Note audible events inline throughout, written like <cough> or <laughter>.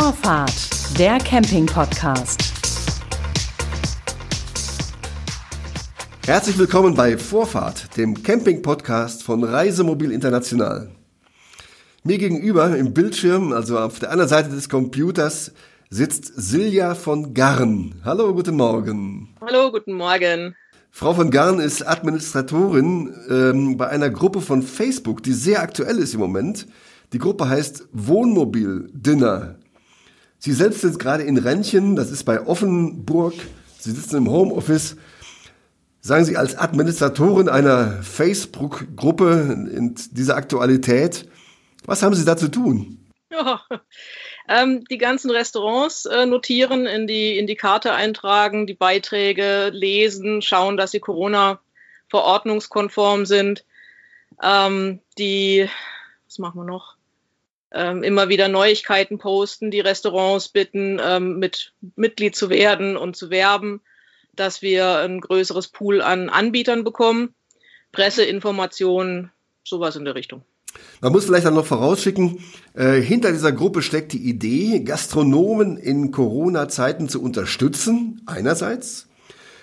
Vorfahrt, der Camping-Podcast. Herzlich willkommen bei Vorfahrt, dem Camping-Podcast von Reisemobil International. Mir gegenüber im Bildschirm, also auf der anderen Seite des Computers, sitzt Silja von Garn. Hallo, guten Morgen. Hallo, guten Morgen. Frau von Garn ist Administratorin ähm, bei einer Gruppe von Facebook, die sehr aktuell ist im Moment. Die Gruppe heißt Wohnmobil Dinner. Sie selbst sind gerade in Rennchen, das ist bei Offenburg. Sie sitzen im Homeoffice. Sagen Sie als Administratorin einer Facebook-Gruppe in dieser Aktualität, was haben Sie da zu tun? Ja, ähm, die ganzen Restaurants äh, notieren, in die, in die Karte eintragen, die Beiträge lesen, schauen, dass sie Corona-verordnungskonform sind. Ähm, die, was machen wir noch? Ähm, immer wieder Neuigkeiten posten, die Restaurants bitten, ähm, mit Mitglied zu werden und zu werben, dass wir ein größeres Pool an Anbietern bekommen, Presseinformationen, sowas in der Richtung. Man muss vielleicht dann noch vorausschicken, äh, hinter dieser Gruppe steckt die Idee, Gastronomen in Corona-Zeiten zu unterstützen, einerseits,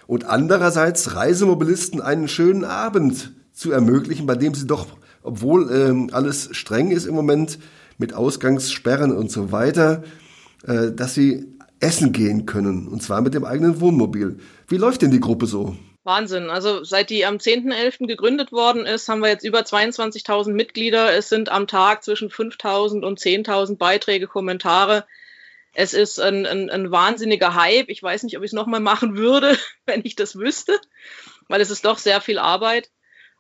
und andererseits Reisemobilisten einen schönen Abend zu ermöglichen, bei dem sie doch, obwohl ähm, alles streng ist im Moment, mit Ausgangssperren und so weiter, äh, dass sie essen gehen können, und zwar mit dem eigenen Wohnmobil. Wie läuft denn die Gruppe so? Wahnsinn. Also seit die am 10.11. gegründet worden ist, haben wir jetzt über 22.000 Mitglieder. Es sind am Tag zwischen 5.000 und 10.000 Beiträge, Kommentare. Es ist ein, ein, ein wahnsinniger Hype. Ich weiß nicht, ob ich es nochmal machen würde, <laughs> wenn ich das wüsste, weil es ist doch sehr viel Arbeit.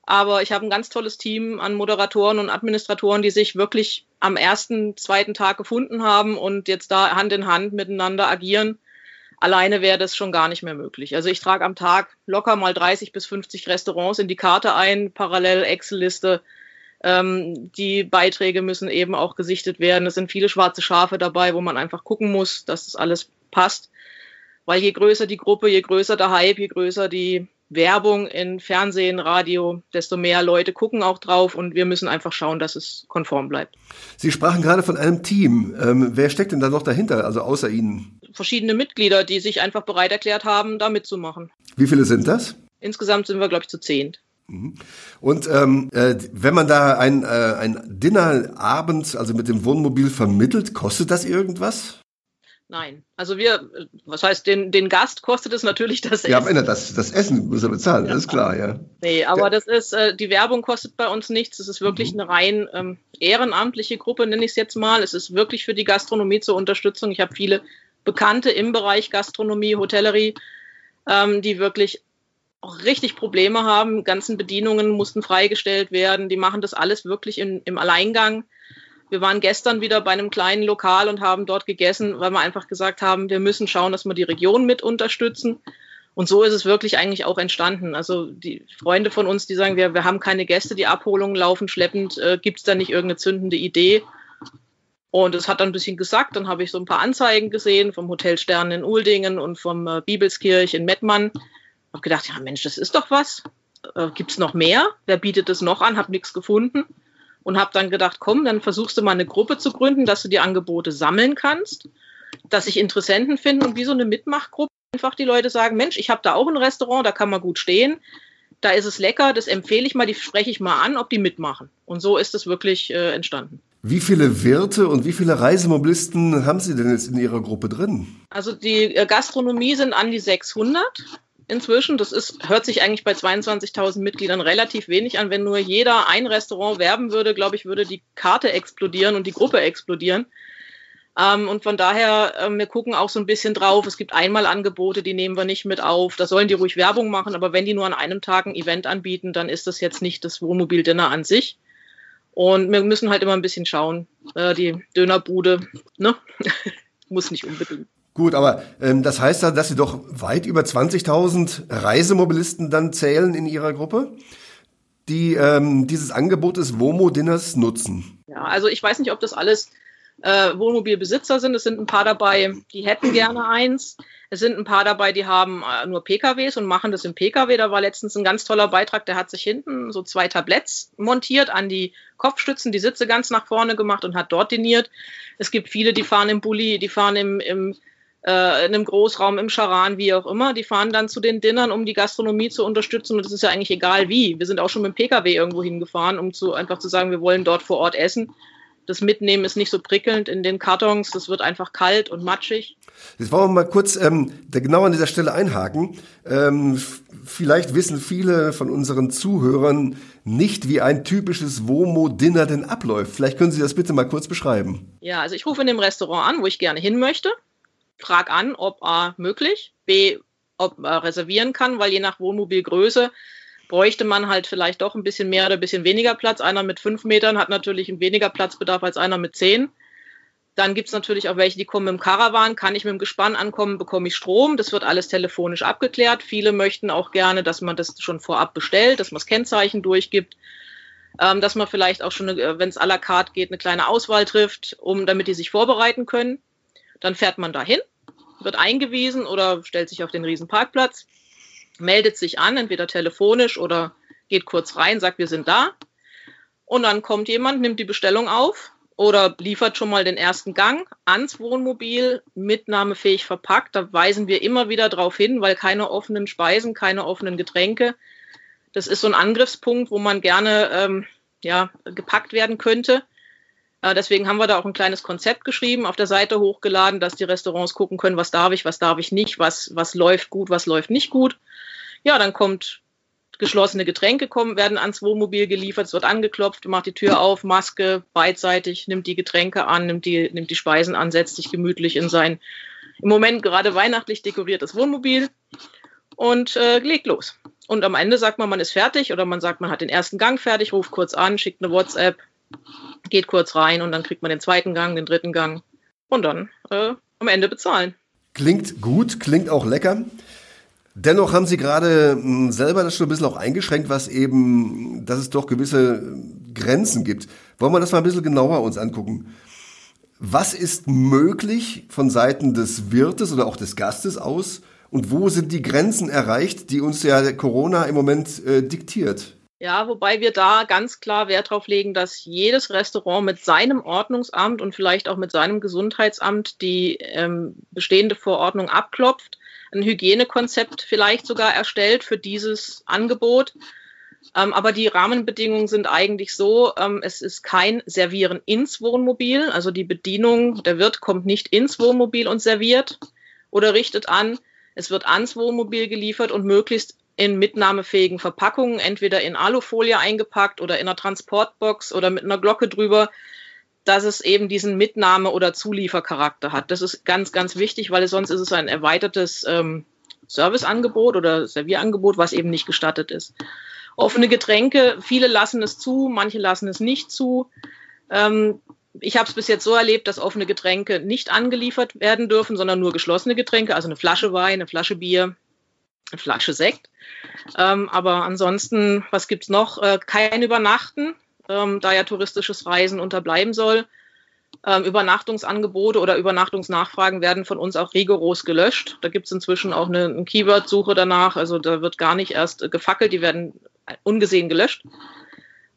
Aber ich habe ein ganz tolles Team an Moderatoren und Administratoren, die sich wirklich am ersten, zweiten Tag gefunden haben und jetzt da Hand in Hand miteinander agieren Alleine wäre das schon gar nicht mehr möglich. Also ich trage am Tag locker mal 30 bis 50 Restaurants in die Karte ein, parallel Excel-Liste. Ähm, die Beiträge müssen eben auch gesichtet werden. Es sind viele schwarze Schafe dabei, wo man einfach gucken muss, dass das alles passt. Weil je größer die Gruppe, je größer der Hype, je größer die Werbung in Fernsehen, Radio, desto mehr Leute gucken auch drauf und wir müssen einfach schauen, dass es konform bleibt. Sie sprachen gerade von einem Team. Ähm, wer steckt denn da noch dahinter, also außer Ihnen? Verschiedene Mitglieder, die sich einfach bereit erklärt haben, da mitzumachen. Wie viele sind das? Insgesamt sind wir, glaube ich, zu zehn. Mhm. Und ähm, äh, wenn man da ein, äh, ein Dinner abends, also mit dem Wohnmobil vermittelt, kostet das irgendwas? Nein. Also wir, was heißt, den, den Gast kostet es natürlich das Essen. Ja, am Ende, das, das Essen muss er bezahlen, ja. das ist klar, ja. Nee, aber das ist, äh, die Werbung kostet bei uns nichts. Es ist wirklich mhm. eine rein ähm, ehrenamtliche Gruppe, nenne ich es jetzt mal. Es ist wirklich für die Gastronomie zur Unterstützung. Ich habe viele Bekannte im Bereich Gastronomie, Hotellerie, ähm, die wirklich auch richtig Probleme haben. Ganzen Bedienungen mussten freigestellt werden. Die machen das alles wirklich in, im Alleingang. Wir waren gestern wieder bei einem kleinen Lokal und haben dort gegessen, weil wir einfach gesagt haben, wir müssen schauen, dass wir die Region mit unterstützen. Und so ist es wirklich eigentlich auch entstanden. Also die Freunde von uns, die sagen, wir, wir haben keine Gäste, die Abholungen laufen schleppend, äh, gibt es da nicht irgendeine zündende Idee? Und es hat dann ein bisschen gesagt, dann habe ich so ein paar Anzeigen gesehen vom Hotel Stern in Uldingen und vom äh, Bibelskirch in Mettmann. Habe gedacht, ja Mensch, das ist doch was. Äh, Gibt es noch mehr? Wer bietet das noch an? Habe nichts gefunden und habe dann gedacht, komm, dann versuchst du mal eine Gruppe zu gründen, dass du die Angebote sammeln kannst, dass sich Interessenten finden und wie so eine Mitmachgruppe einfach die Leute sagen, Mensch, ich habe da auch ein Restaurant, da kann man gut stehen, da ist es lecker, das empfehle ich mal, die spreche ich mal an, ob die mitmachen. Und so ist es wirklich äh, entstanden. Wie viele Wirte und wie viele Reisemobilisten haben Sie denn jetzt in Ihrer Gruppe drin? Also die äh, Gastronomie sind an die 600 inzwischen. Das ist, hört sich eigentlich bei 22.000 Mitgliedern relativ wenig an. Wenn nur jeder ein Restaurant werben würde, glaube ich, würde die Karte explodieren und die Gruppe explodieren. Ähm, und von daher, äh, wir gucken auch so ein bisschen drauf. Es gibt Einmalangebote, die nehmen wir nicht mit auf. Da sollen die ruhig Werbung machen, aber wenn die nur an einem Tag ein Event anbieten, dann ist das jetzt nicht das Wohnmobil-Dinner an sich. Und wir müssen halt immer ein bisschen schauen. Äh, die Dönerbude, ne? <laughs> Muss nicht unbedingt. Gut, aber ähm, das heißt ja, dass Sie doch weit über 20.000 Reisemobilisten dann zählen in Ihrer Gruppe, die ähm, dieses Angebot des WOMO-Dinners nutzen. Ja, also ich weiß nicht, ob das alles äh, Wohnmobilbesitzer sind. Es sind ein paar dabei, die hätten gerne eins. Es sind ein paar dabei, die haben äh, nur PKWs und machen das im PKW. Da war letztens ein ganz toller Beitrag, der hat sich hinten so zwei Tabletts montiert an die Kopfstützen, die Sitze ganz nach vorne gemacht und hat dort diniert. Es gibt viele, die fahren im Bulli, die fahren im, im äh, in einem Großraum, im Charan, wie auch immer. Die fahren dann zu den Dinnern, um die Gastronomie zu unterstützen. Und das ist ja eigentlich egal wie. Wir sind auch schon mit dem Pkw irgendwo hingefahren, um zu einfach zu sagen, wir wollen dort vor Ort essen. Das Mitnehmen ist nicht so prickelnd in den Kartons. Das wird einfach kalt und matschig. Jetzt wollen wir mal kurz ähm, genau an dieser Stelle einhaken. Ähm, vielleicht wissen viele von unseren Zuhörern nicht, wie ein typisches WOMO-Dinner denn abläuft. Vielleicht können Sie das bitte mal kurz beschreiben. Ja, also ich rufe in dem Restaurant an, wo ich gerne hin möchte. Frag an, ob A möglich, B, ob er reservieren kann, weil je nach Wohnmobilgröße bräuchte man halt vielleicht doch ein bisschen mehr oder ein bisschen weniger Platz. Einer mit fünf Metern hat natürlich einen weniger Platzbedarf als einer mit zehn. Dann gibt es natürlich auch welche, die kommen mit dem Caravan. Kann ich mit dem Gespann ankommen, bekomme ich Strom. Das wird alles telefonisch abgeklärt. Viele möchten auch gerne, dass man das schon vorab bestellt, dass man das Kennzeichen durchgibt, ähm, dass man vielleicht auch schon, äh, wenn es à la carte geht, eine kleine Auswahl trifft, um, damit die sich vorbereiten können. Dann fährt man dahin, wird eingewiesen oder stellt sich auf den Riesenparkplatz meldet sich an, entweder telefonisch oder geht kurz rein, sagt, wir sind da. Und dann kommt jemand, nimmt die Bestellung auf oder liefert schon mal den ersten Gang ans Wohnmobil, mitnahmefähig verpackt. Da weisen wir immer wieder darauf hin, weil keine offenen Speisen, keine offenen Getränke. Das ist so ein Angriffspunkt, wo man gerne ähm, ja, gepackt werden könnte. Äh, deswegen haben wir da auch ein kleines Konzept geschrieben, auf der Seite hochgeladen, dass die Restaurants gucken können, was darf ich, was darf ich nicht, was, was läuft gut, was läuft nicht gut. Ja, dann kommt geschlossene Getränke kommen, werden ans Wohnmobil geliefert, es wird angeklopft, macht die Tür auf, Maske, beidseitig, nimmt die Getränke an, nimmt die, nimmt die Speisen an, setzt sich gemütlich in sein im Moment gerade weihnachtlich dekoriertes Wohnmobil und äh, legt los. Und am Ende sagt man, man ist fertig oder man sagt, man hat den ersten Gang fertig, ruft kurz an, schickt eine WhatsApp, geht kurz rein und dann kriegt man den zweiten Gang, den dritten Gang und dann äh, am Ende bezahlen. Klingt gut, klingt auch lecker. Dennoch haben Sie gerade hm, selber das schon ein bisschen auch eingeschränkt, was eben, dass es doch gewisse Grenzen gibt. Wollen wir das mal ein bisschen genauer uns angucken? Was ist möglich von Seiten des Wirtes oder auch des Gastes aus? Und wo sind die Grenzen erreicht, die uns ja Corona im Moment äh, diktiert? Ja, wobei wir da ganz klar Wert darauf legen, dass jedes Restaurant mit seinem Ordnungsamt und vielleicht auch mit seinem Gesundheitsamt die ähm, bestehende Verordnung abklopft ein Hygienekonzept vielleicht sogar erstellt für dieses Angebot. Ähm, aber die Rahmenbedingungen sind eigentlich so, ähm, es ist kein Servieren ins Wohnmobil, also die Bedienung, der Wirt kommt nicht ins Wohnmobil und serviert oder richtet an. Es wird ans Wohnmobil geliefert und möglichst in mitnahmefähigen Verpackungen, entweder in Alufolie eingepackt oder in einer Transportbox oder mit einer Glocke drüber, dass es eben diesen Mitnahme- oder Zuliefercharakter hat. Das ist ganz, ganz wichtig, weil sonst ist es ein erweitertes ähm, Serviceangebot oder Servierangebot, was eben nicht gestattet ist. Offene Getränke, viele lassen es zu, manche lassen es nicht zu. Ähm, ich habe es bis jetzt so erlebt, dass offene Getränke nicht angeliefert werden dürfen, sondern nur geschlossene Getränke, also eine Flasche Wein, eine Flasche Bier, Flasche Sekt. Ähm, aber ansonsten, was gibt's noch? Äh, kein Übernachten ähm, da ja touristisches Reisen unterbleiben soll. Ähm, Übernachtungsangebote oder Übernachtungsnachfragen werden von uns auch rigoros gelöscht. Da gibt es inzwischen auch eine, eine Keyword-Suche danach. Also da wird gar nicht erst äh, gefackelt, die werden ungesehen gelöscht,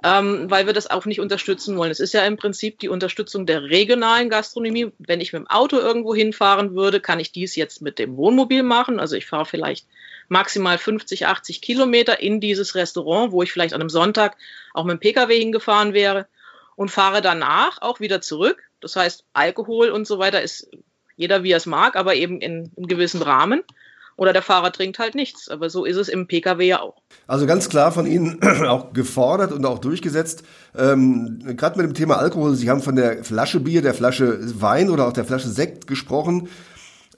ähm, weil wir das auch nicht unterstützen wollen. Es ist ja im Prinzip die Unterstützung der regionalen Gastronomie. Wenn ich mit dem Auto irgendwo hinfahren würde, kann ich dies jetzt mit dem Wohnmobil machen. Also ich fahre vielleicht maximal 50, 80 Kilometer in dieses Restaurant, wo ich vielleicht an einem Sonntag auch mit dem Pkw hingefahren wäre und fahre danach auch wieder zurück. Das heißt, Alkohol und so weiter ist jeder wie er es mag, aber eben in, in gewissem Rahmen. Oder der Fahrer trinkt halt nichts. Aber so ist es im Pkw ja auch. Also ganz klar von Ihnen <clears throat> auch gefordert und auch durchgesetzt. Ähm, Gerade mit dem Thema Alkohol, Sie haben von der Flasche Bier, der Flasche Wein oder auch der Flasche Sekt gesprochen.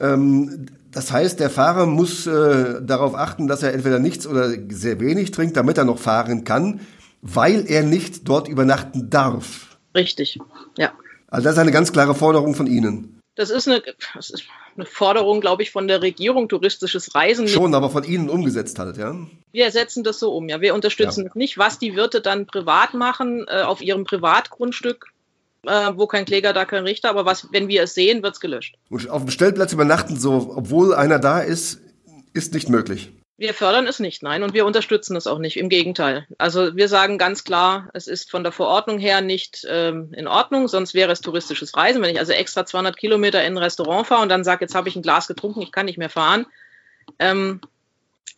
Ähm, das heißt, der Fahrer muss äh, darauf achten, dass er entweder nichts oder sehr wenig trinkt, damit er noch fahren kann, weil er nicht dort übernachten darf. Richtig, ja. Also das ist eine ganz klare Forderung von Ihnen. Das ist eine, das ist eine Forderung, glaube ich, von der Regierung, touristisches Reisen. Schon, aber von Ihnen umgesetzt halt, ja? Wir setzen das so um, ja. Wir unterstützen ja. nicht, was die Wirte dann privat machen, äh, auf ihrem Privatgrundstück äh, wo kein Kläger, da kein Richter. Aber was, wenn wir es sehen, wird es gelöscht. Und auf dem Stellplatz übernachten, so, obwohl einer da ist, ist nicht möglich. Wir fördern es nicht, nein, und wir unterstützen es auch nicht. Im Gegenteil. Also wir sagen ganz klar, es ist von der Verordnung her nicht ähm, in Ordnung, sonst wäre es touristisches Reisen. Wenn ich also extra 200 Kilometer in ein Restaurant fahre und dann sage, jetzt habe ich ein Glas getrunken, ich kann nicht mehr fahren. Ähm,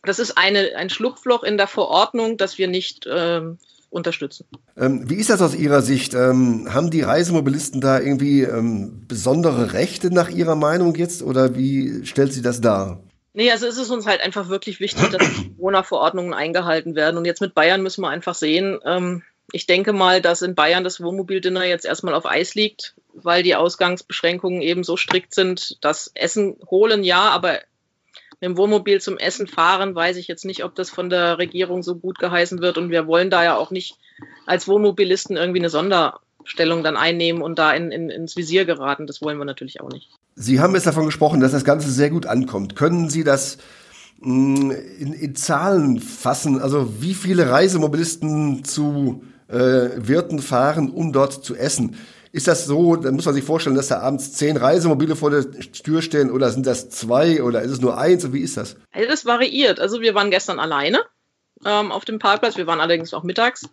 das ist eine, ein Schlupfloch in der Verordnung, das wir nicht ähm, unterstützen. Ähm, wie ist das aus Ihrer Sicht? Ähm, haben die Reisemobilisten da irgendwie ähm, besondere Rechte nach Ihrer Meinung jetzt oder wie stellt sie das dar? Nee, also ist es uns halt einfach wirklich wichtig, dass die Corona-Verordnungen eingehalten werden. Und jetzt mit Bayern müssen wir einfach sehen, ähm, ich denke mal, dass in Bayern das Wohnmobildinner jetzt erstmal auf Eis liegt, weil die Ausgangsbeschränkungen eben so strikt sind, dass Essen holen ja, aber dem Wohnmobil zum Essen fahren, weiß ich jetzt nicht, ob das von der Regierung so gut geheißen wird. Und wir wollen da ja auch nicht als Wohnmobilisten irgendwie eine Sonderstellung dann einnehmen und da in, in, ins Visier geraten. Das wollen wir natürlich auch nicht. Sie haben jetzt davon gesprochen, dass das Ganze sehr gut ankommt. Können Sie das mh, mm, in, in Zahlen fassen? Also wie viele Reisemobilisten zu äh, Wirten fahren, um dort zu essen? Ist das so, da muss man sich vorstellen, dass da abends zehn Reisemobile vor der Tür stehen oder sind das zwei oder ist es nur eins? Und wie ist das? Also das variiert. Also wir waren gestern alleine ähm, auf dem Parkplatz, wir waren allerdings auch mittags.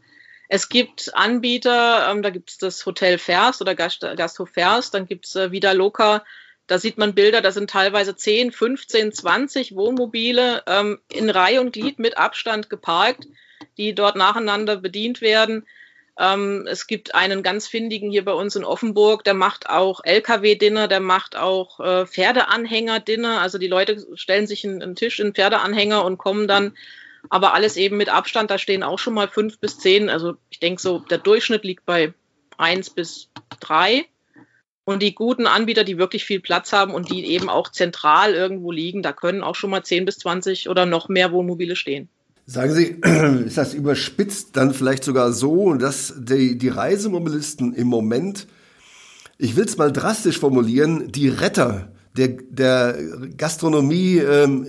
Es gibt Anbieter, ähm, da gibt es das Hotel Fers oder Gast, Gasthof Fers, dann gibt es äh, wieder Loka, da sieht man Bilder, da sind teilweise 10, 15, 20 Wohnmobile ähm, in Reihe und Glied mit Abstand geparkt, die dort nacheinander bedient werden. Ähm, es gibt einen ganz findigen hier bei uns in Offenburg, der macht auch LKW-Dinner, der macht auch äh, Pferdeanhänger-Dinner. Also die Leute stellen sich einen, einen Tisch in Pferdeanhänger und kommen dann, aber alles eben mit Abstand. Da stehen auch schon mal fünf bis zehn. Also ich denke so, der Durchschnitt liegt bei eins bis drei. Und die guten Anbieter, die wirklich viel Platz haben und die eben auch zentral irgendwo liegen, da können auch schon mal 10 bis 20 oder noch mehr Wohnmobile stehen. Sagen Sie, <clears throat> ist das überspitzt dann vielleicht sogar so, dass die, die Reisemobilisten im Moment, ich will es mal drastisch formulieren, die Retter der, der Gastronomie ähm,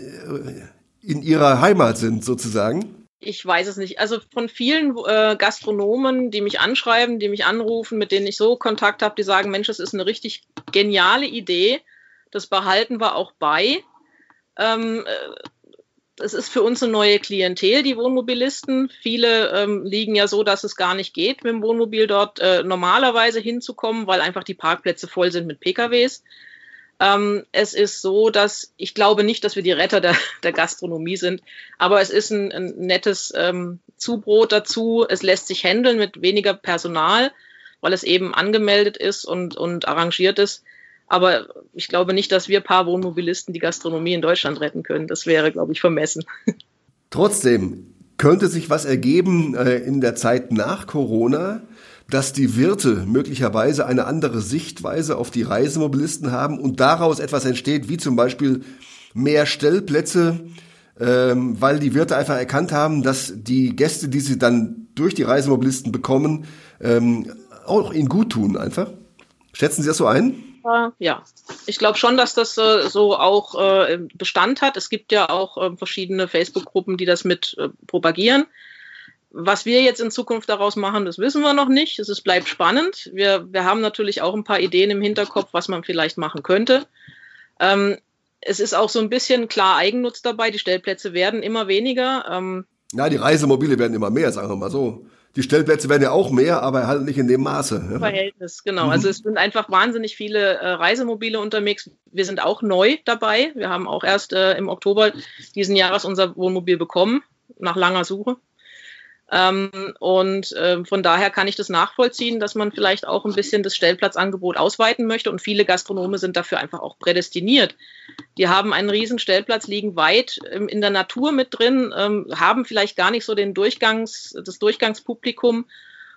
in ihrer Heimat sind sozusagen? ich weiß es nicht. Also von vielen äh, Gastronomen, die mich anschreiben, die mich anrufen, mit denen ich so Kontakt habe, die sagen, Mensch, das ist eine richtig geniale Idee. Das behalten wir auch bei. Ähm, äh, es ist für uns eine neue Klientel, die Wohnmobilisten. Viele ähm, liegen ja so, dass es gar nicht geht, mit dem Wohnmobil dort äh, normalerweise hinzukommen, weil einfach die Parkplätze voll sind mit PKWs. Ähm, es ist so, dass ich glaube nicht, dass wir die Retter der, <laughs> der Gastronomie sind, aber es ist ein, ein nettes ähm, Zubrot dazu. Es lässt sich handeln mit weniger Personal, weil es eben angemeldet ist und, und arrangiert ist. Aber ich glaube nicht, dass wir paar Wohnmobilisten die Gastronomie in Deutschland retten können. Das wäre, glaube ich, vermessen. <laughs> Trotzdem könnte sich was ergeben äh, in der Zeit nach Corona, dass die Wirte möglicherweise eine andere Sichtweise auf die Reisemobilisten haben und daraus etwas entsteht, wie zum Beispiel mehr Stellplätze, ähm, weil die Wirte einfach erkannt haben, dass die Gäste, die sie dann durch die Reisemobilisten bekommen, ähm, auch ihnen gut tun einfach. Schätzen Sie das so ein? Ja, ich glaube schon, dass das äh, so auch äh, Bestand hat. Es gibt ja auch äh, verschiedene Facebook-Gruppen, die das mit äh, propagieren. Was wir jetzt in Zukunft daraus machen, das wissen wir noch nicht. Es ist, bleibt spannend. Wir, wir haben natürlich auch ein paar Ideen im Hinterkopf, was man vielleicht machen könnte. Ähm, es ist auch so ein bisschen klar Eigennutz dabei. Die Stellplätze werden immer weniger. Ähm, ja, die Reisemobile werden immer mehr, sagen wir mal so. Die Stellplätze werden ja auch mehr, aber halt nicht in dem Maße. Ja. Verhältnis, genau. Mhm. Also es sind einfach wahnsinnig viele äh, Reisemobile unterwegs. Wir sind auch neu dabei. Wir haben auch erst äh, im Oktober diesen Jahres unser Wohnmobil bekommen, nach langer Suche. Ähm, und äh, von daher kann ich das nachvollziehen, dass man vielleicht auch ein bisschen das Stellplatzangebot ausweiten möchte. Und viele Gastronome sind dafür einfach auch prädestiniert. Die haben einen riesen Stellplatz, liegen weit ähm, in der Natur mit drin, ähm, haben vielleicht gar nicht so den Durchgangs, das Durchgangspublikum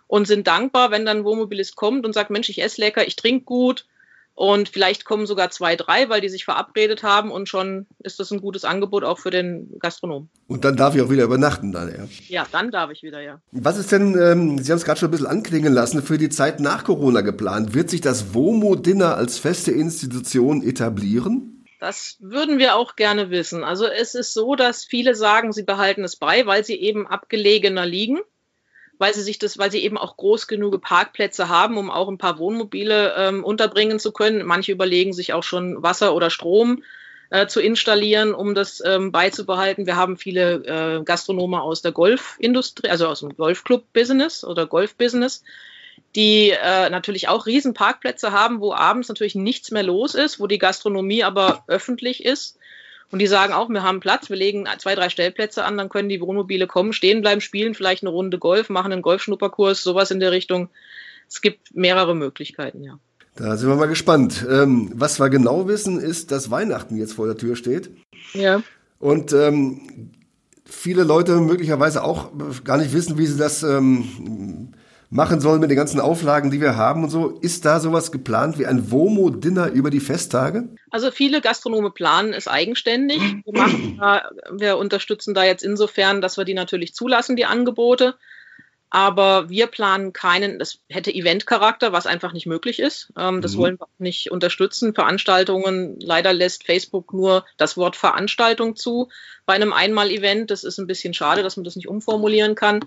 und sind dankbar, wenn dann Wohnmobilist kommt und sagt, Mensch, ich esse lecker, ich trinke gut, und vielleicht kommen sogar zwei, drei, weil die sich verabredet haben und schon ist das ein gutes Angebot auch für den Gastronom. Und dann darf ich auch wieder übernachten dann, ja? Ja, dann darf ich wieder, ja. Was ist denn, ähm, Sie haben es gerade schon ein bisschen anklingen lassen, für die Zeit nach Corona geplant? Wird sich das WOMO-Dinner als feste Institution etablieren? Das würden wir auch gerne wissen. Also es ist so, dass viele sagen, sie behalten es bei, weil sie eben abgelegener liegen. Weil sie sich das, weil sie eben auch groß genug Parkplätze haben, um auch ein paar Wohnmobile ähm, unterbringen zu können. Manche überlegen sich auch schon Wasser oder Strom äh, zu installieren, um das ähm, beizubehalten. Wir haben viele äh, Gastronome aus der Golfindustrie, also aus dem Golfclub-Business oder Golf-Business, die äh, natürlich auch riesen Parkplätze haben, wo abends natürlich nichts mehr los ist, wo die Gastronomie aber öffentlich ist. Und die sagen auch, wir haben Platz, wir legen zwei, drei Stellplätze an, dann können die Wohnmobile kommen, stehen bleiben, spielen vielleicht eine Runde Golf, machen einen Golfschnupperkurs, sowas in der Richtung. Es gibt mehrere Möglichkeiten, ja. Da sind wir mal gespannt. Ähm, was wir genau wissen, ist, dass Weihnachten jetzt vor der Tür steht. Ja. Und ähm, viele Leute möglicherweise auch gar nicht wissen, wie sie das ähm, machen sollen mit den ganzen Auflagen, die wir haben und so. Ist da sowas geplant wie ein WOMO-Dinner über die Festtage? Also viele Gastronome planen es eigenständig. Wir, machen, <clears throat> wir unterstützen da jetzt insofern, dass wir die natürlich zulassen, die Angebote. Aber wir planen keinen, das hätte Eventcharakter, was einfach nicht möglich ist. Ähm, das mhm. wollen wir auch nicht unterstützen. Veranstaltungen, leider lässt Facebook nur das Wort Veranstaltung zu bei einem Einmal-Event. Das ist ein bisschen schade, dass man das nicht umformulieren kann.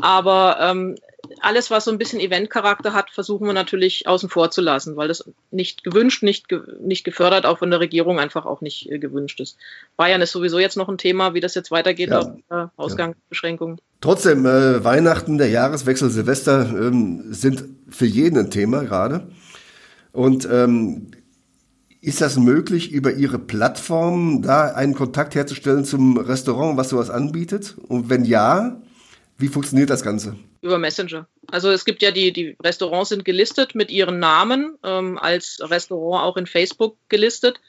Aber ähm, alles, was so ein bisschen Eventcharakter hat, versuchen wir natürlich außen vor zu lassen, weil das nicht gewünscht, nicht, ge nicht gefördert, auch von der Regierung einfach auch nicht äh, gewünscht ist. Bayern ist sowieso jetzt noch ein Thema, wie das jetzt weitergeht, ja. auf äh, Ausgangsbeschränkungen. Trotzdem, äh, Weihnachten, der Jahreswechsel, Silvester ähm, sind für jeden ein Thema gerade. Und ähm, ist das möglich, über Ihre Plattform da einen Kontakt herzustellen zum Restaurant, was sowas anbietet? Und wenn ja, wie funktioniert das Ganze? Über Messenger. Also es gibt ja die, die Restaurants sind gelistet mit ihren Namen, ähm, als Restaurant auch in Facebook gelistet.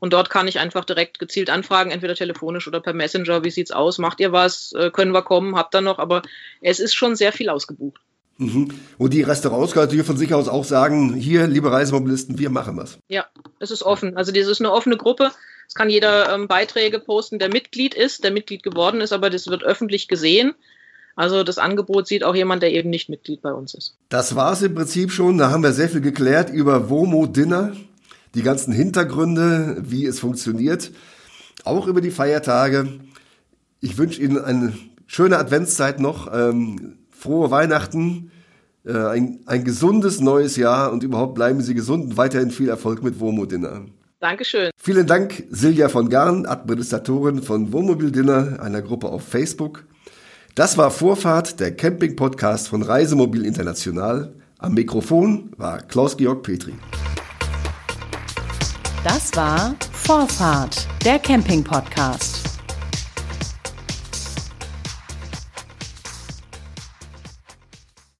Und dort kann ich einfach direkt gezielt anfragen, entweder telefonisch oder per Messenger. Wie sieht's aus? Macht ihr was? Äh, können wir kommen? Habt ihr noch? Aber es ist schon sehr viel ausgebucht. Mhm. Und die Restaurants können natürlich von sich aus auch sagen, hier, liebe Reisemobilisten, wir machen was. Ja, es ist offen. Also das ist eine offene Gruppe. Es kann jeder ähm, Beiträge posten, der Mitglied ist, der Mitglied geworden ist, aber das wird öffentlich gesehen. Also das Angebot sieht auch jemand, der eben nicht Mitglied bei uns ist. Das war es im Prinzip schon. Da haben wir sehr viel geklärt über WOMO Dinner, die ganzen Hintergründe, wie es funktioniert, auch über die Feiertage. Ich wünsche Ihnen eine schöne Adventszeit noch, ähm, frohe Weihnachten, äh, ein, ein gesundes neues Jahr und überhaupt bleiben Sie gesund und weiterhin viel Erfolg mit WOMO Dinner. Dankeschön. Vielen Dank, Silja von Garn, Administratorin von Wohnmobil Dinner, einer Gruppe auf Facebook. Das war Vorfahrt, der Camping-Podcast von Reisemobil International. Am Mikrofon war Klaus-Georg Petri. Das war Vorfahrt, der Camping-Podcast.